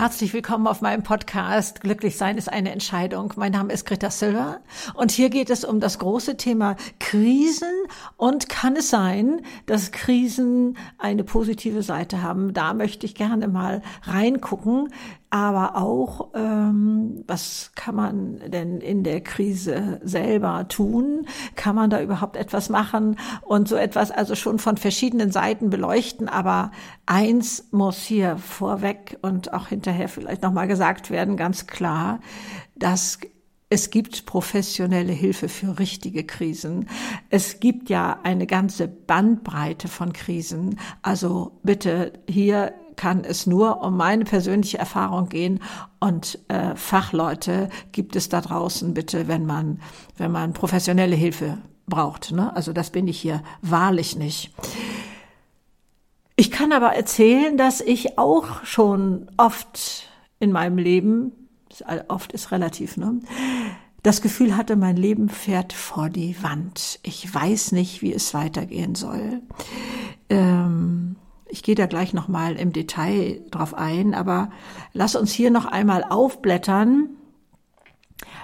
Herzlich willkommen auf meinem Podcast Glücklich sein ist eine Entscheidung. Mein Name ist Greta Silver und hier geht es um das große Thema Krisen und kann es sein, dass Krisen eine positive Seite haben. Da möchte ich gerne mal reingucken, aber auch, ähm, was kann man denn in der Krise selber tun? Kann man da überhaupt etwas machen und so etwas also schon von verschiedenen Seiten beleuchten? Aber eins muss hier vorweg und auch hinterher vielleicht nochmal gesagt werden, ganz klar, dass es gibt professionelle Hilfe für richtige Krisen. Es gibt ja eine ganze Bandbreite von Krisen. Also bitte hier kann es nur um meine persönliche Erfahrung gehen und äh, Fachleute gibt es da draußen bitte, wenn man wenn man professionelle Hilfe braucht. Ne? Also das bin ich hier wahrlich nicht. Ich kann aber erzählen, dass ich auch schon oft in meinem Leben, oft ist relativ, ne, das Gefühl hatte, mein Leben fährt vor die Wand. Ich weiß nicht, wie es weitergehen soll. Ähm, ich gehe da gleich noch mal im Detail drauf ein, aber lass uns hier noch einmal aufblättern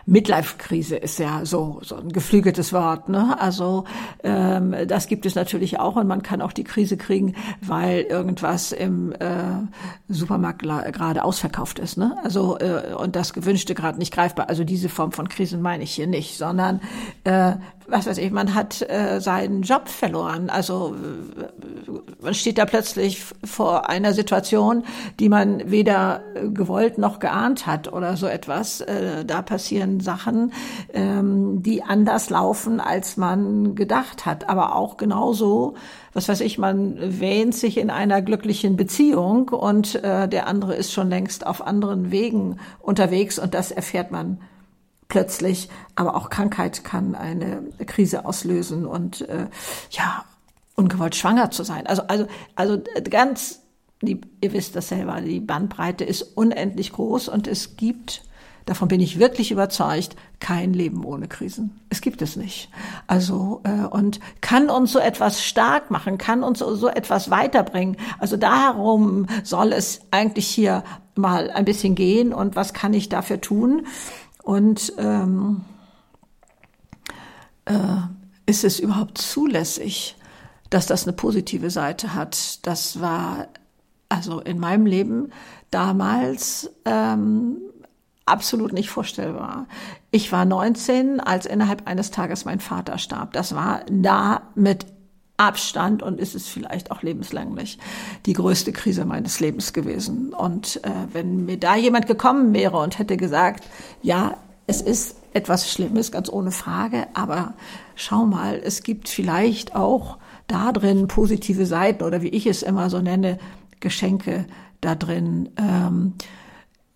Midlife-Krise ist ja so, so ein geflügeltes Wort. Ne? Also ähm, das gibt es natürlich auch und man kann auch die Krise kriegen, weil irgendwas im äh, Supermarkt gerade ausverkauft ist. Ne? Also äh, und das Gewünschte gerade nicht greifbar. Also diese Form von Krisen meine ich hier nicht, sondern äh, was weiß ich, man hat äh, seinen Job verloren. Also man steht da plötzlich vor einer Situation, die man weder gewollt noch geahnt hat oder so etwas. Äh, da passieren Sachen, ähm, die anders laufen, als man gedacht hat. Aber auch genauso, was weiß ich, man wähnt sich in einer glücklichen Beziehung und äh, der andere ist schon längst auf anderen Wegen unterwegs und das erfährt man plötzlich. Aber auch Krankheit kann eine Krise auslösen und äh, ja, ungewollt schwanger zu sein. Also, also, also ganz, die, ihr wisst das selber, die Bandbreite ist unendlich groß und es gibt davon bin ich wirklich überzeugt, kein Leben ohne Krisen. Es gibt es nicht. Also äh, und kann uns so etwas stark machen, kann uns so, so etwas weiterbringen. Also darum soll es eigentlich hier mal ein bisschen gehen und was kann ich dafür tun? Und ähm, äh, ist es überhaupt zulässig, dass das eine positive Seite hat? Das war also in meinem Leben damals ähm, absolut nicht vorstellbar. Ich war 19, als innerhalb eines Tages mein Vater starb. Das war da mit Abstand und ist es vielleicht auch lebenslänglich die größte Krise meines Lebens gewesen. Und äh, wenn mir da jemand gekommen wäre und hätte gesagt, ja, es ist etwas Schlimmes, ganz ohne Frage, aber schau mal, es gibt vielleicht auch da drin positive Seiten oder wie ich es immer so nenne, Geschenke da drin. Ähm, äh,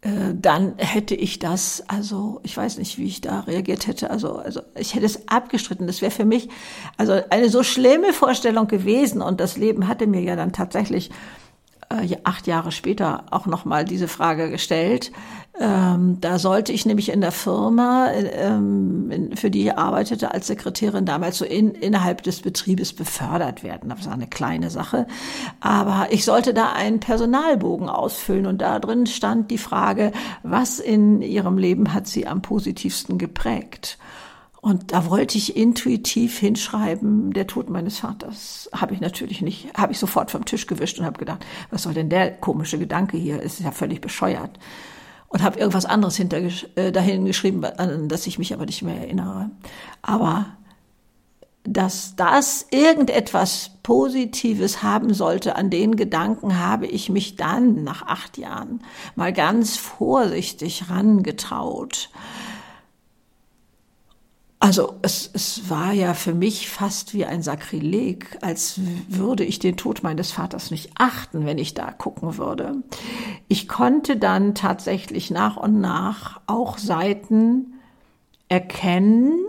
dann hätte ich das, also ich weiß nicht, wie ich da reagiert hätte. Also, also ich hätte es abgestritten. Das wäre für mich also eine so schlimme Vorstellung gewesen. Und das Leben hatte mir ja dann tatsächlich äh, acht Jahre später auch nochmal diese Frage gestellt. Ähm, da sollte ich nämlich in der Firma, ähm, für die ich arbeitete als Sekretärin, damals so in, innerhalb des Betriebes befördert werden. Das war eine kleine Sache. Aber ich sollte da einen Personalbogen ausfüllen und da drin stand die Frage, was in ihrem Leben hat sie am positivsten geprägt? Und da wollte ich intuitiv hinschreiben, der Tod meines Vaters. Habe ich natürlich nicht, habe ich sofort vom Tisch gewischt und habe gedacht, was soll denn der komische Gedanke hier? Ist ja völlig bescheuert. Und habe irgendwas anderes hinter, äh, dahin geschrieben, an das ich mich aber nicht mehr erinnere. Aber dass das irgendetwas Positives haben sollte, an den Gedanken habe ich mich dann nach acht Jahren mal ganz vorsichtig rangetraut. Also es, es war ja für mich fast wie ein Sakrileg, als würde ich den Tod meines Vaters nicht achten, wenn ich da gucken würde. Ich konnte dann tatsächlich nach und nach auch Seiten erkennen,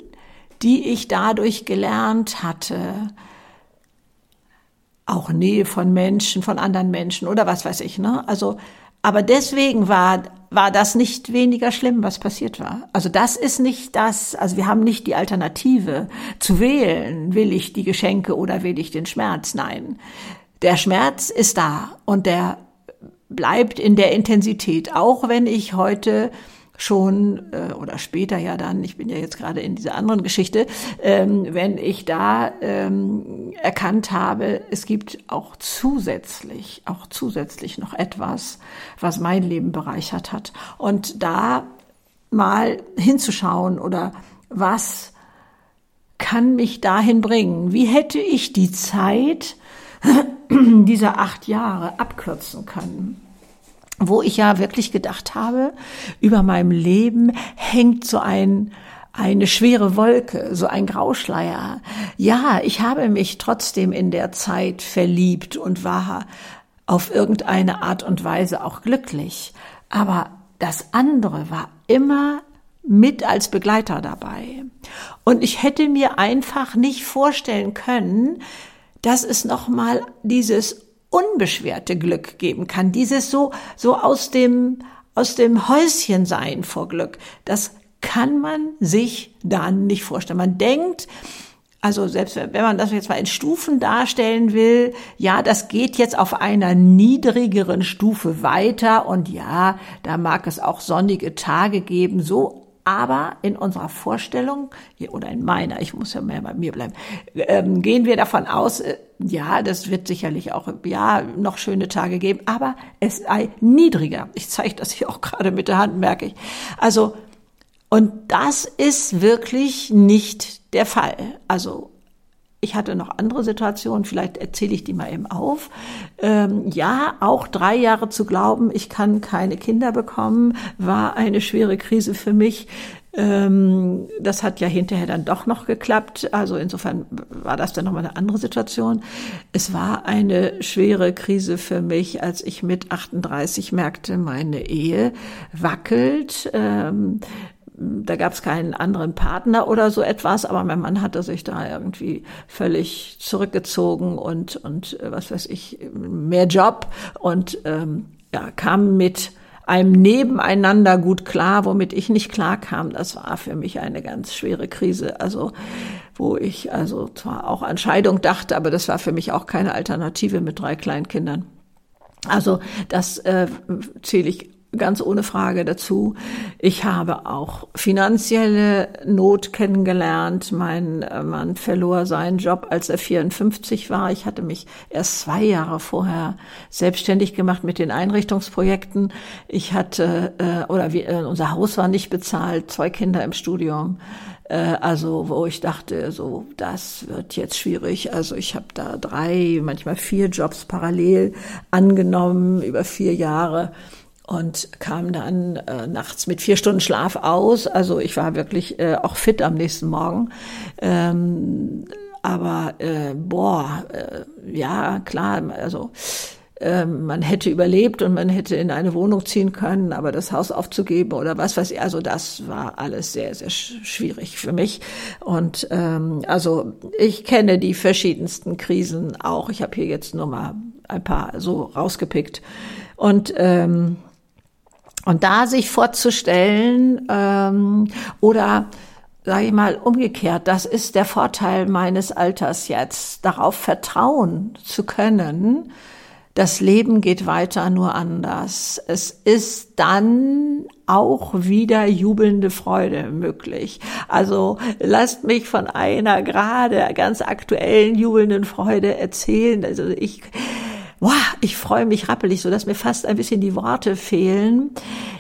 die ich dadurch gelernt hatte. Auch Nähe von Menschen, von anderen Menschen oder was weiß ich, ne? Also, aber deswegen war war das nicht weniger schlimm, was passiert war. Also das ist nicht das, also wir haben nicht die Alternative zu wählen, will ich die Geschenke oder will ich den Schmerz? Nein. Der Schmerz ist da und der bleibt in der Intensität, auch wenn ich heute schon äh, oder später ja dann, ich bin ja jetzt gerade in dieser anderen Geschichte, ähm, wenn ich da ähm, erkannt habe, es gibt auch zusätzlich, auch zusätzlich noch etwas, was mein Leben bereichert hat. Und da mal hinzuschauen oder was kann mich dahin bringen? Wie hätte ich die Zeit dieser acht Jahre abkürzen können? Wo ich ja wirklich gedacht habe, über meinem Leben hängt so ein eine schwere Wolke, so ein Grauschleier. Ja, ich habe mich trotzdem in der Zeit verliebt und war auf irgendeine Art und Weise auch glücklich. Aber das andere war immer mit als Begleiter dabei. Und ich hätte mir einfach nicht vorstellen können, dass es nochmal dieses unbeschwerte Glück geben kann, dieses so, so aus dem, aus dem Häuschen sein vor Glück, das kann man sich dann nicht vorstellen. Man denkt, also selbst wenn man das jetzt mal in Stufen darstellen will, ja, das geht jetzt auf einer niedrigeren Stufe weiter. Und ja, da mag es auch sonnige Tage geben, so aber in unserer Vorstellung, oder in meiner, ich muss ja mehr bei mir bleiben, ähm, gehen wir davon aus, äh, ja, das wird sicherlich auch, ja, noch schöne Tage geben, aber es sei niedriger. Ich zeige das hier auch gerade mit der Hand, merke ich. Also, und das ist wirklich nicht der Fall. Also, ich hatte noch andere Situationen, vielleicht erzähle ich die mal eben auf. Ähm, ja, auch drei Jahre zu glauben, ich kann keine Kinder bekommen, war eine schwere Krise für mich. Ähm, das hat ja hinterher dann doch noch geklappt. Also insofern war das dann nochmal eine andere Situation. Es war eine schwere Krise für mich, als ich mit 38 merkte, meine Ehe wackelt. Ähm, da gab es keinen anderen Partner oder so etwas, aber mein Mann hatte sich da irgendwie völlig zurückgezogen und und äh, was weiß ich mehr Job und ähm, ja kam mit einem Nebeneinander gut klar, womit ich nicht klar kam. Das war für mich eine ganz schwere Krise. Also, wo ich also zwar auch an Scheidung dachte, aber das war für mich auch keine Alternative mit drei kleinen Kindern. Also, das äh, zähle ich ganz ohne Frage dazu. Ich habe auch finanzielle Not kennengelernt. Mein äh, Mann verlor seinen Job, als er 54 war. Ich hatte mich erst zwei Jahre vorher selbstständig gemacht mit den Einrichtungsprojekten. Ich hatte, äh, oder wir, äh, unser Haus war nicht bezahlt, zwei Kinder im Studium also wo ich dachte, so das wird jetzt schwierig. Also ich habe da drei, manchmal vier Jobs parallel angenommen über vier Jahre und kam dann äh, nachts mit vier Stunden Schlaf aus. Also ich war wirklich äh, auch fit am nächsten Morgen. Ähm, aber äh, boah, äh, ja klar, also äh, man hätte überlebt und man hätte in eine Wohnung ziehen können, aber das Haus aufzugeben oder was weiß ich, also das war alles sehr, sehr schwierig für mich. Und ähm, also ich kenne die verschiedensten Krisen auch. Ich habe hier jetzt nur mal ein paar so rausgepickt. Und ähm, und da sich vorzustellen ähm, oder sage ich mal umgekehrt, das ist der Vorteil meines Alters jetzt, darauf vertrauen zu können, das Leben geht weiter nur anders. Es ist dann auch wieder jubelnde Freude möglich. Also lasst mich von einer gerade ganz aktuellen jubelnden Freude erzählen. Also ich wow, ich freue mich rappelig, so dass mir fast ein bisschen die Worte fehlen.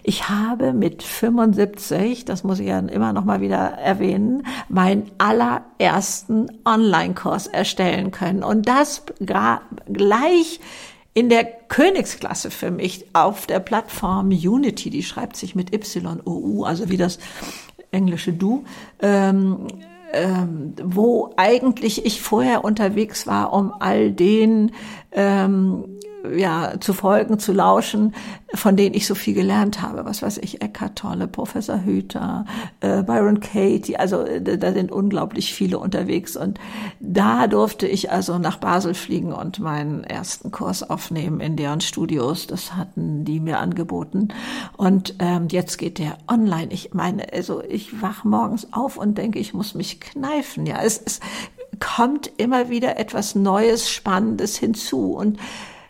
Ich habe mit 75, das muss ich ja immer noch mal wieder erwähnen, meinen allerersten Online-Kurs erstellen können und das gleich in der Königsklasse für mich auf der Plattform Unity, die schreibt sich mit Y-O-U, also wie das englische Du. Ähm, ähm, wo eigentlich ich vorher unterwegs war, um all den ähm, ja, zu folgen, zu lauschen, von denen ich so viel gelernt habe. Was weiß ich, Eckhart Tolle, Professor Hüter, äh, Byron Katie, also äh, da sind unglaublich viele unterwegs. Und da durfte ich also nach Basel fliegen und meinen ersten Kurs aufnehmen in deren Studios. Das hatten die mir angeboten. Und ähm, jetzt geht der online. Ich meine, also ich wach morgens auf und denke, ich muss mich kneifen. Ja, es, es kommt immer wieder etwas Neues, Spannendes hinzu. Und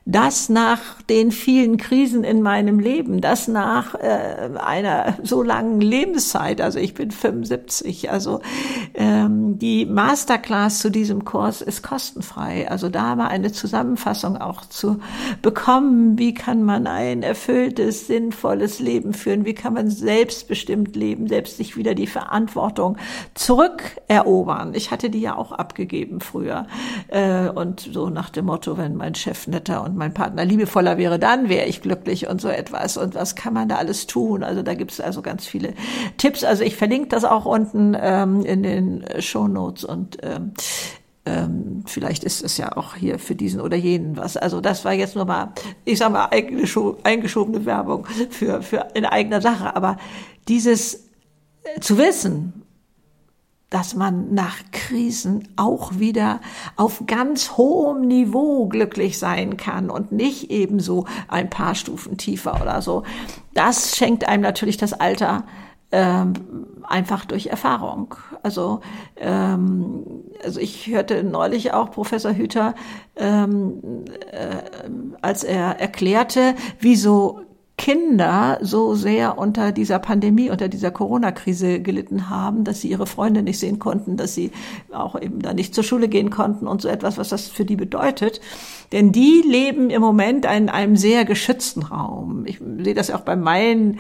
das nach den vielen Krisen in meinem Leben, das nach äh, einer so langen Lebenszeit, also ich bin 75, also ähm, die Masterclass zu diesem Kurs ist kostenfrei. Also da war eine Zusammenfassung auch zu bekommen, wie kann man ein erfülltes, sinnvolles Leben führen, wie kann man selbstbestimmt leben, selbst sich wieder die Verantwortung zurückerobern. Ich hatte die ja auch abgegeben früher. Äh, und so nach dem Motto, wenn mein Chef netter und mein Partner liebevoller wäre, dann wäre ich glücklich und so etwas. Und was kann man da alles tun? Also da gibt es also ganz viele Tipps. Also ich verlinke das auch unten ähm, in den Show Notes und ähm, ähm, vielleicht ist es ja auch hier für diesen oder jenen was. Also das war jetzt nur mal, ich sag mal, eingeschobene Werbung für, für in eigener Sache. Aber dieses äh, zu wissen, dass man nach Krisen auch wieder auf ganz hohem Niveau glücklich sein kann und nicht ebenso ein paar Stufen tiefer oder so. Das schenkt einem natürlich das Alter ähm, einfach durch Erfahrung. Also, ähm, also ich hörte neulich auch Professor Hüter, ähm, äh, als er erklärte, wieso Kinder so sehr unter dieser Pandemie, unter dieser Corona-Krise gelitten haben, dass sie ihre Freunde nicht sehen konnten, dass sie auch eben da nicht zur Schule gehen konnten und so etwas, was das für die bedeutet. Denn die leben im Moment in einem sehr geschützten Raum. Ich sehe das auch bei meinen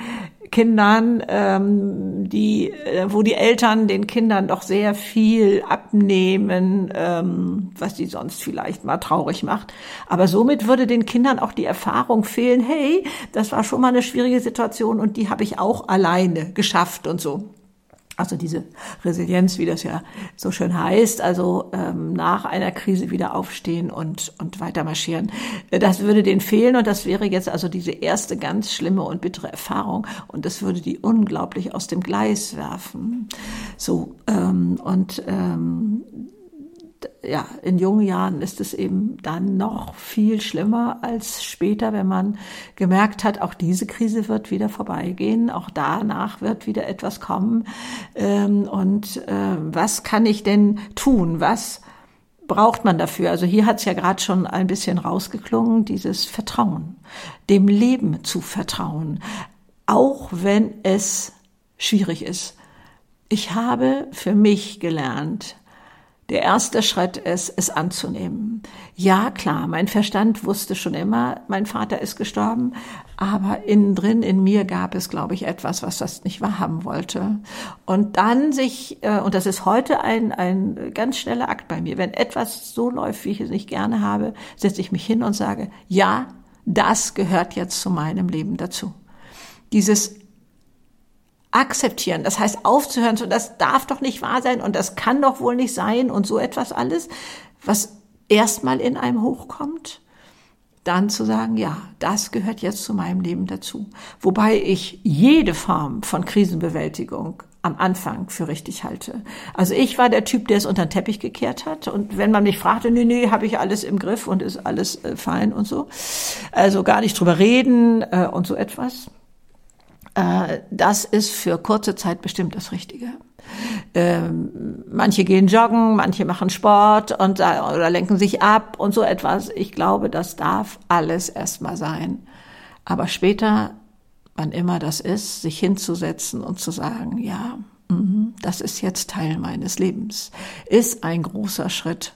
Kindern, ähm, die, äh, wo die Eltern den Kindern doch sehr viel abnehmen, ähm, was die sonst vielleicht mal traurig macht. Aber somit würde den Kindern auch die Erfahrung fehlen, hey, das war schon mal eine schwierige Situation und die habe ich auch alleine geschafft und so. Also diese Resilienz, wie das ja so schön heißt, also ähm, nach einer Krise wieder aufstehen und, und weiter marschieren. Äh, das würde denen fehlen und das wäre jetzt also diese erste ganz schlimme und bittere Erfahrung und das würde die unglaublich aus dem Gleis werfen. So ähm, und ähm, ja, in jungen Jahren ist es eben dann noch viel schlimmer als später, wenn man gemerkt hat, auch diese Krise wird wieder vorbeigehen, auch danach wird wieder etwas kommen. Ähm, und äh, was kann ich denn tun? Was braucht man dafür? Also hier hat es ja gerade schon ein bisschen rausgeklungen, dieses Vertrauen, dem Leben zu vertrauen, auch wenn es schwierig ist. Ich habe für mich gelernt, der erste Schritt ist, es anzunehmen. Ja, klar, mein Verstand wusste schon immer, mein Vater ist gestorben, aber innen drin in mir gab es, glaube ich, etwas, was das nicht wahrhaben wollte. Und dann sich, äh, und das ist heute ein, ein ganz schneller Akt bei mir, wenn etwas so läuft, wie ich es nicht gerne habe, setze ich mich hin und sage, ja, das gehört jetzt zu meinem Leben dazu. Dieses akzeptieren. Das heißt, aufzuhören, so das darf doch nicht wahr sein und das kann doch wohl nicht sein und so etwas alles, was erstmal in einem hochkommt, dann zu sagen, ja, das gehört jetzt zu meinem Leben dazu. Wobei ich jede Form von Krisenbewältigung am Anfang für richtig halte. Also ich war der Typ, der es unter den Teppich gekehrt hat. Und wenn man mich fragte, nee, nee, habe ich alles im Griff und ist alles äh, fein und so. Also gar nicht drüber reden äh, und so etwas das ist für kurze Zeit bestimmt das Richtige. Ähm, manche gehen joggen, manche machen Sport und oder lenken sich ab und so etwas. Ich glaube, das darf alles erstmal sein. Aber später, wann immer das ist, sich hinzusetzen und zu sagen, ja, mhm, das ist jetzt Teil meines Lebens, ist ein großer Schritt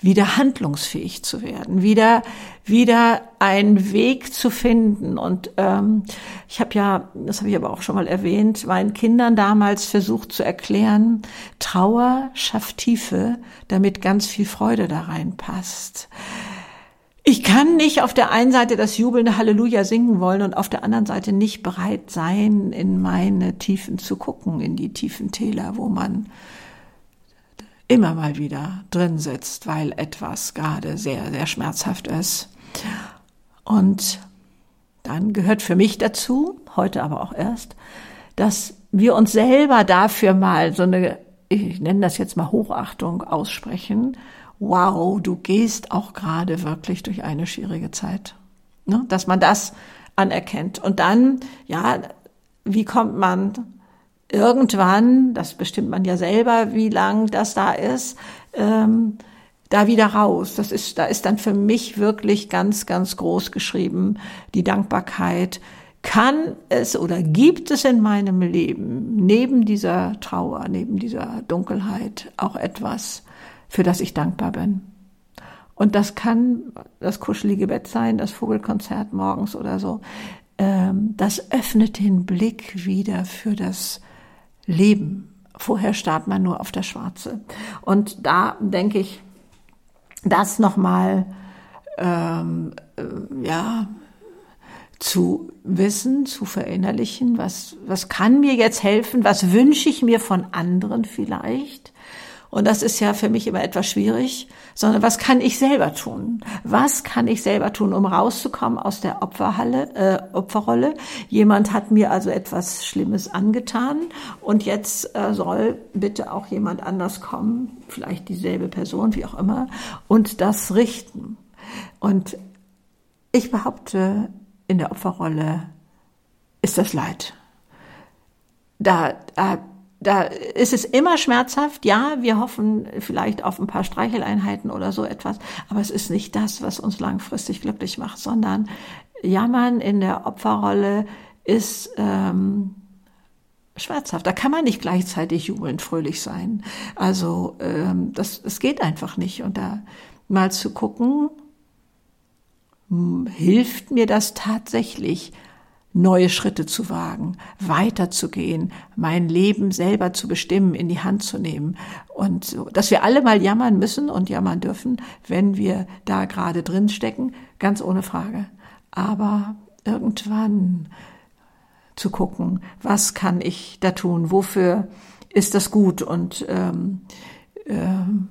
wieder handlungsfähig zu werden, wieder wieder einen Weg zu finden. Und ähm, ich habe ja, das habe ich aber auch schon mal erwähnt, meinen Kindern damals versucht zu erklären, Trauer schafft Tiefe, damit ganz viel Freude da reinpasst. Ich kann nicht auf der einen Seite das jubelnde Halleluja singen wollen und auf der anderen Seite nicht bereit sein, in meine Tiefen zu gucken, in die tiefen Täler, wo man immer mal wieder drin sitzt, weil etwas gerade sehr, sehr schmerzhaft ist. Und dann gehört für mich dazu, heute aber auch erst, dass wir uns selber dafür mal so eine, ich nenne das jetzt mal Hochachtung aussprechen. Wow, du gehst auch gerade wirklich durch eine schwierige Zeit. Ne? Dass man das anerkennt. Und dann, ja, wie kommt man irgendwann, das bestimmt man ja selber, wie lang das da ist, ähm, da wieder raus. Das ist, da ist dann für mich wirklich ganz, ganz groß geschrieben, die Dankbarkeit. Kann es oder gibt es in meinem Leben neben dieser Trauer, neben dieser Dunkelheit auch etwas, für das ich dankbar bin? Und das kann das kuschelige Bett sein, das Vogelkonzert morgens oder so. Ähm, das öffnet den Blick wieder für das Leben. Vorher starrt man nur auf das Schwarze. Und da denke ich, das nochmal ähm, äh, ja zu wissen, zu verinnerlichen, was was kann mir jetzt helfen, was wünsche ich mir von anderen vielleicht und das ist ja für mich immer etwas schwierig, sondern was kann ich selber tun? Was kann ich selber tun, um rauszukommen aus der Opferhalle, äh, Opferrolle? Jemand hat mir also etwas Schlimmes angetan und jetzt äh, soll bitte auch jemand anders kommen, vielleicht dieselbe Person, wie auch immer, und das richten. Und ich behaupte, in der Opferrolle ist das Leid. Da, da da ist es immer schmerzhaft. Ja, wir hoffen vielleicht auf ein paar Streicheleinheiten oder so etwas, aber es ist nicht das, was uns langfristig glücklich macht, sondern Jammern in der Opferrolle ist ähm, schmerzhaft. Da kann man nicht gleichzeitig jubelnd fröhlich sein. Also ähm, das, das geht einfach nicht. Und da mal zu gucken, hm, hilft mir das tatsächlich, neue Schritte zu wagen, weiterzugehen, mein Leben selber zu bestimmen, in die Hand zu nehmen. Und so, dass wir alle mal jammern müssen und jammern dürfen, wenn wir da gerade drin stecken, ganz ohne Frage. Aber irgendwann zu gucken, was kann ich da tun, wofür ist das gut und ähm, ähm,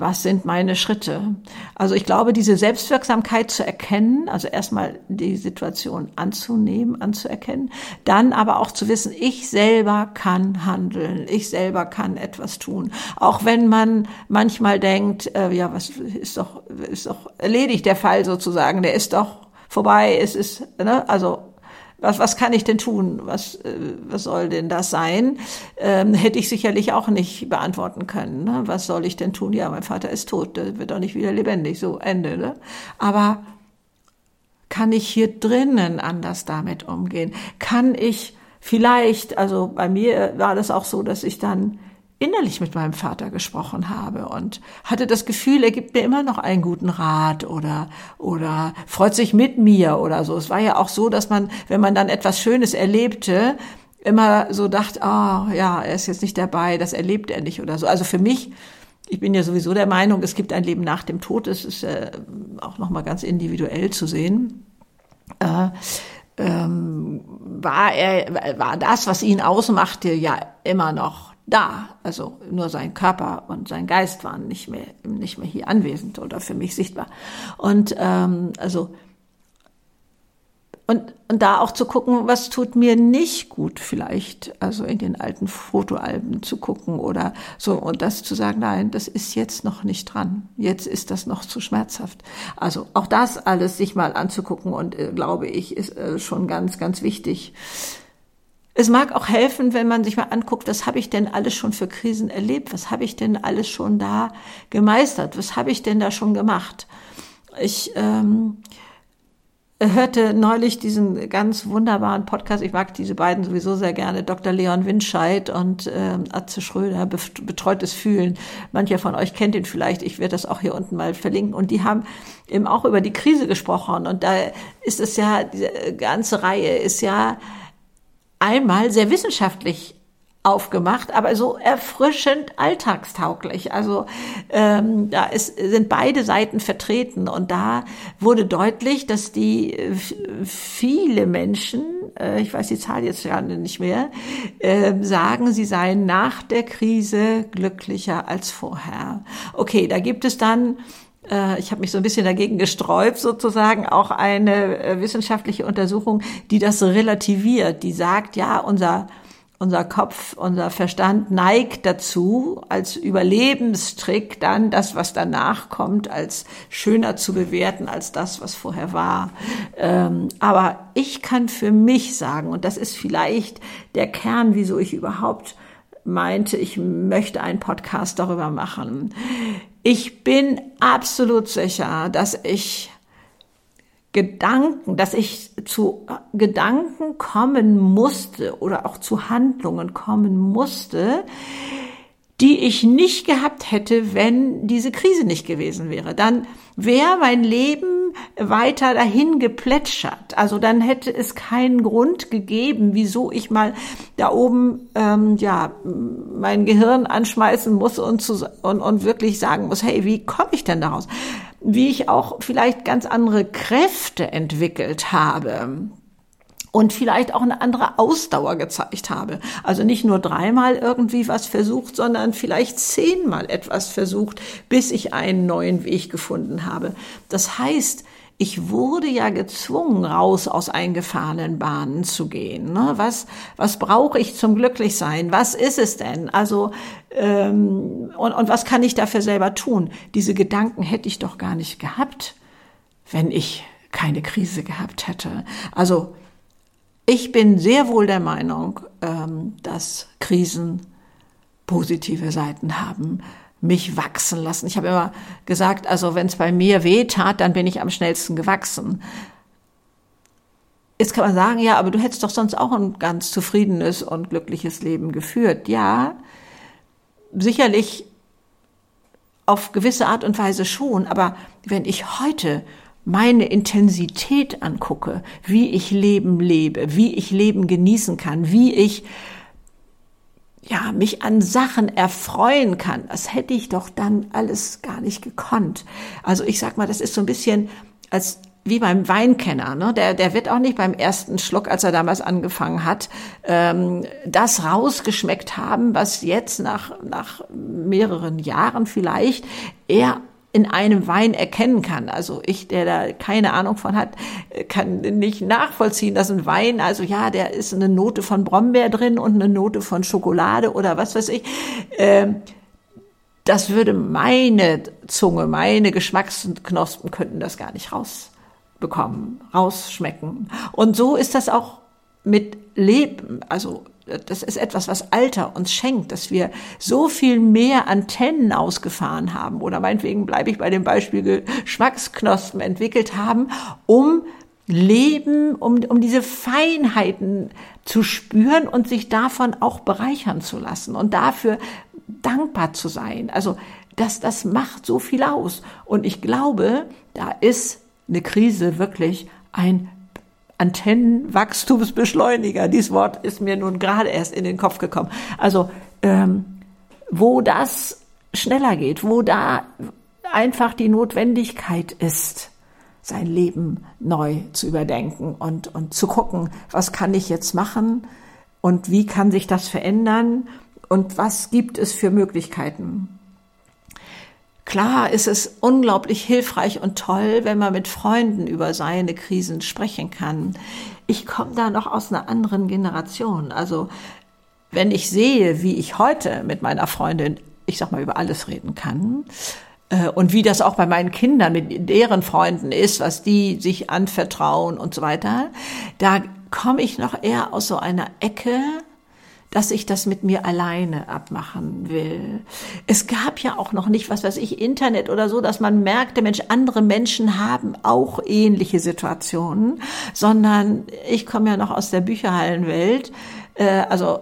was sind meine Schritte? Also ich glaube, diese Selbstwirksamkeit zu erkennen, also erstmal die Situation anzunehmen, anzuerkennen, dann aber auch zu wissen, ich selber kann handeln, ich selber kann etwas tun. Auch wenn man manchmal denkt, äh, ja, was ist doch, ist doch erledigt der Fall sozusagen, der ist doch vorbei, es ist, ne, also was, was kann ich denn tun? Was, äh, was soll denn das sein? Ähm, hätte ich sicherlich auch nicht beantworten können. Ne? Was soll ich denn tun? Ja, mein Vater ist tot, der wird doch nicht wieder lebendig, so Ende. Ne? Aber kann ich hier drinnen anders damit umgehen? Kann ich vielleicht, also bei mir war das auch so, dass ich dann innerlich mit meinem Vater gesprochen habe und hatte das Gefühl, er gibt mir immer noch einen guten Rat oder, oder freut sich mit mir oder so. Es war ja auch so, dass man, wenn man dann etwas Schönes erlebte, immer so dachte, ah, oh, ja, er ist jetzt nicht dabei, das erlebt er nicht oder so. Also für mich, ich bin ja sowieso der Meinung, es gibt ein Leben nach dem Tod. Es ist äh, auch nochmal ganz individuell zu sehen. Äh, ähm, war er, war das, was ihn ausmachte, ja immer noch da. Also nur sein Körper und sein Geist waren nicht mehr, nicht mehr hier anwesend oder für mich sichtbar. Und ähm, also und, und da auch zu gucken, was tut mir nicht gut vielleicht, also in den alten Fotoalben zu gucken oder so und das zu sagen, nein, das ist jetzt noch nicht dran, jetzt ist das noch zu schmerzhaft. Also auch das alles sich mal anzugucken und äh, glaube ich, ist äh, schon ganz, ganz wichtig. Es mag auch helfen, wenn man sich mal anguckt, was habe ich denn alles schon für Krisen erlebt? Was habe ich denn alles schon da gemeistert? Was habe ich denn da schon gemacht? Ich ähm, hörte neulich diesen ganz wunderbaren Podcast. Ich mag diese beiden sowieso sehr gerne. Dr. Leon Winscheid und ähm, Atze Schröder, Betreutes Fühlen. Mancher von euch kennt ihn vielleicht. Ich werde das auch hier unten mal verlinken. Und die haben eben auch über die Krise gesprochen. Und da ist es ja, diese ganze Reihe ist ja einmal sehr wissenschaftlich aufgemacht, aber so erfrischend alltagstauglich. Also ähm, da ist, sind beide Seiten vertreten und da wurde deutlich, dass die äh, viele Menschen, äh, ich weiß die Zahl jetzt gerade nicht mehr, äh, sagen, sie seien nach der Krise glücklicher als vorher. Okay, da gibt es dann ich habe mich so ein bisschen dagegen gesträubt, sozusagen auch eine äh, wissenschaftliche Untersuchung, die das relativiert, die sagt, ja, unser unser Kopf, unser Verstand neigt dazu, als Überlebenstrick dann das, was danach kommt, als schöner zu bewerten als das, was vorher war. Ähm, aber ich kann für mich sagen, und das ist vielleicht der Kern, wieso ich überhaupt meinte, ich möchte einen Podcast darüber machen Ich bin absolut sicher, dass ich Gedanken, dass ich zu Gedanken kommen musste oder auch zu Handlungen kommen musste, die ich nicht gehabt hätte, wenn diese Krise nicht gewesen wäre. Dann wäre mein Leben weiter dahin geplätschert. Also dann hätte es keinen Grund gegeben, wieso ich mal da oben ähm, ja mein Gehirn anschmeißen muss und, zu, und, und wirklich sagen muss, hey, wie komme ich denn daraus? Wie ich auch vielleicht ganz andere Kräfte entwickelt habe und vielleicht auch eine andere Ausdauer gezeigt habe. Also nicht nur dreimal irgendwie was versucht, sondern vielleicht zehnmal etwas versucht, bis ich einen neuen Weg gefunden habe. Das heißt, ich wurde ja gezwungen, raus aus eingefahrenen Bahnen zu gehen. Ne? Was, was brauche ich zum Glücklichsein? Was ist es denn? Also ähm, und, und was kann ich dafür selber tun? Diese Gedanken hätte ich doch gar nicht gehabt, wenn ich keine Krise gehabt hätte. Also ich bin sehr wohl der Meinung, ähm, dass Krisen positive Seiten haben, mich wachsen lassen. Ich habe immer gesagt, also wenn es bei mir weh tat, dann bin ich am schnellsten gewachsen. Jetzt kann man sagen, ja, aber du hättest doch sonst auch ein ganz zufriedenes und glückliches Leben geführt. Ja, sicherlich auf gewisse Art und Weise schon, aber wenn ich heute meine Intensität angucke, wie ich Leben lebe, wie ich Leben genießen kann, wie ich ja, mich an Sachen erfreuen kann, das hätte ich doch dann alles gar nicht gekonnt. Also ich sag mal, das ist so ein bisschen als wie beim Weinkenner, ne? der, der wird auch nicht beim ersten Schluck, als er damals angefangen hat, ähm, das rausgeschmeckt haben, was jetzt nach, nach mehreren Jahren vielleicht er in einem Wein erkennen kann. Also ich, der da keine Ahnung von hat, kann nicht nachvollziehen, dass ein Wein, also ja, der ist eine Note von Brombeer drin und eine Note von Schokolade oder was weiß ich. Ähm, das würde meine Zunge, meine Geschmacksknospen könnten das gar nicht rausbekommen, rausschmecken. Und so ist das auch mit Leben. Also das ist etwas, was Alter uns schenkt, dass wir so viel mehr Antennen ausgefahren haben oder meinetwegen bleibe ich bei dem Beispiel Geschmacksknospen entwickelt haben, um Leben, um, um diese Feinheiten zu spüren und sich davon auch bereichern zu lassen und dafür dankbar zu sein. Also das, das macht so viel aus. Und ich glaube, da ist eine Krise wirklich ein Antennenwachstumsbeschleuniger. Dieses Wort ist mir nun gerade erst in den Kopf gekommen. Also ähm, wo das schneller geht, wo da einfach die Notwendigkeit ist, sein Leben neu zu überdenken und, und zu gucken, was kann ich jetzt machen und wie kann sich das verändern und was gibt es für Möglichkeiten. Klar ist es unglaublich hilfreich und toll, wenn man mit Freunden über seine Krisen sprechen kann. Ich komme da noch aus einer anderen Generation. Also wenn ich sehe, wie ich heute mit meiner Freundin, ich sag mal, über alles reden kann, äh, und wie das auch bei meinen Kindern mit deren Freunden ist, was die sich anvertrauen und so weiter, da komme ich noch eher aus so einer Ecke, dass ich das mit mir alleine abmachen will. Es gab ja auch noch nicht, was weiß ich, Internet oder so, dass man merkte, Mensch, andere Menschen haben auch ähnliche Situationen, sondern ich komme ja noch aus der Bücherhallenwelt. Äh, also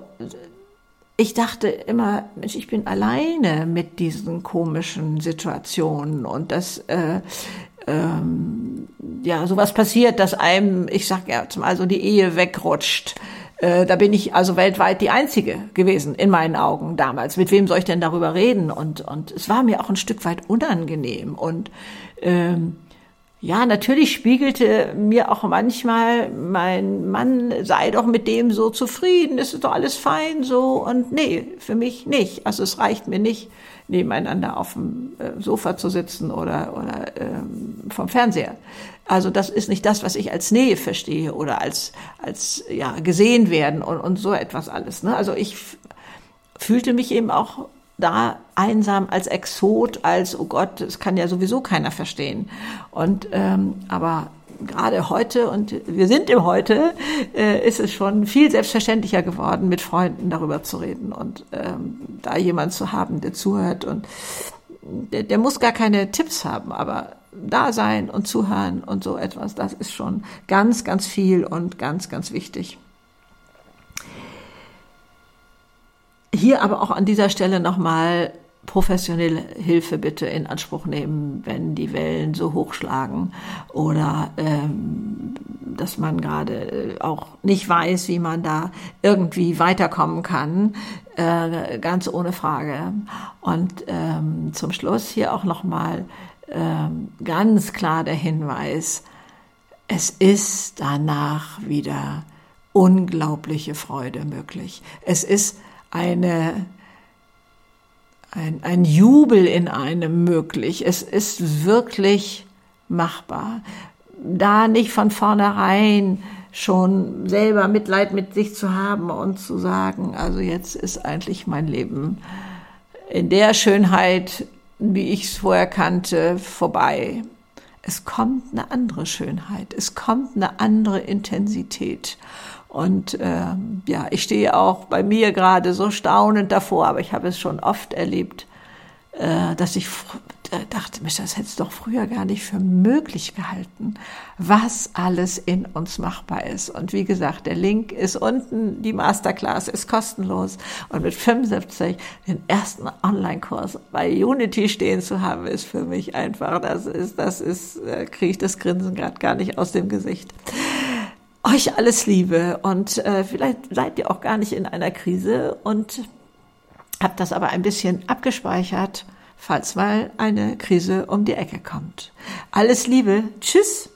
ich dachte immer, Mensch, ich bin alleine mit diesen komischen Situationen und das äh, ähm, ja sowas passiert, dass einem, ich sag ja, zum also die Ehe wegrutscht äh, da bin ich also weltweit die Einzige gewesen, in meinen Augen damals. Mit wem soll ich denn darüber reden? Und, und es war mir auch ein Stück weit unangenehm. Und ähm, ja, natürlich spiegelte mir auch manchmal mein Mann, sei doch mit dem so zufrieden, ist doch alles fein so. Und nee, für mich nicht. Also es reicht mir nicht, nebeneinander auf dem äh, Sofa zu sitzen oder, oder ähm, vom Fernseher. Also das ist nicht das, was ich als Nähe verstehe oder als, als ja, gesehen werden und, und so etwas alles. Ne? Also ich fühlte mich eben auch da einsam als Exot, als, oh Gott, das kann ja sowieso keiner verstehen. Und ähm, aber gerade heute, und wir sind im Heute, äh, ist es schon viel selbstverständlicher geworden, mit Freunden darüber zu reden und ähm, da jemand zu haben, der zuhört und der, der muss gar keine Tipps haben, aber da sein und zuhören und so etwas, das ist schon ganz, ganz viel und ganz, ganz wichtig. Hier aber auch an dieser Stelle nochmal professionelle Hilfe bitte in Anspruch nehmen, wenn die Wellen so hochschlagen oder ähm, dass man gerade auch nicht weiß, wie man da irgendwie weiterkommen kann, äh, ganz ohne Frage. Und ähm, zum Schluss hier auch nochmal ähm, ganz klar der Hinweis, es ist danach wieder unglaubliche Freude möglich. Es ist eine ein, ein Jubel in einem möglich. Es ist wirklich machbar. Da nicht von vornherein schon selber Mitleid mit sich zu haben und zu sagen, also jetzt ist eigentlich mein Leben in der Schönheit, wie ich es vorher kannte, vorbei. Es kommt eine andere Schönheit, es kommt eine andere Intensität. Und ähm, ja, ich stehe auch bei mir gerade so staunend davor, aber ich habe es schon oft erlebt, äh, dass ich dachte, Mensch, das hättest du doch früher gar nicht für möglich gehalten, was alles in uns machbar ist. Und wie gesagt, der Link ist unten, die Masterclass ist kostenlos. Und mit 75 den ersten Online-Kurs bei Unity stehen zu haben, ist für mich einfach, das ist, das ist, äh, kriege ich das Grinsen gerade gar nicht aus dem Gesicht euch alles Liebe und äh, vielleicht seid ihr auch gar nicht in einer Krise und habt das aber ein bisschen abgespeichert, falls mal eine Krise um die Ecke kommt. Alles Liebe, tschüss.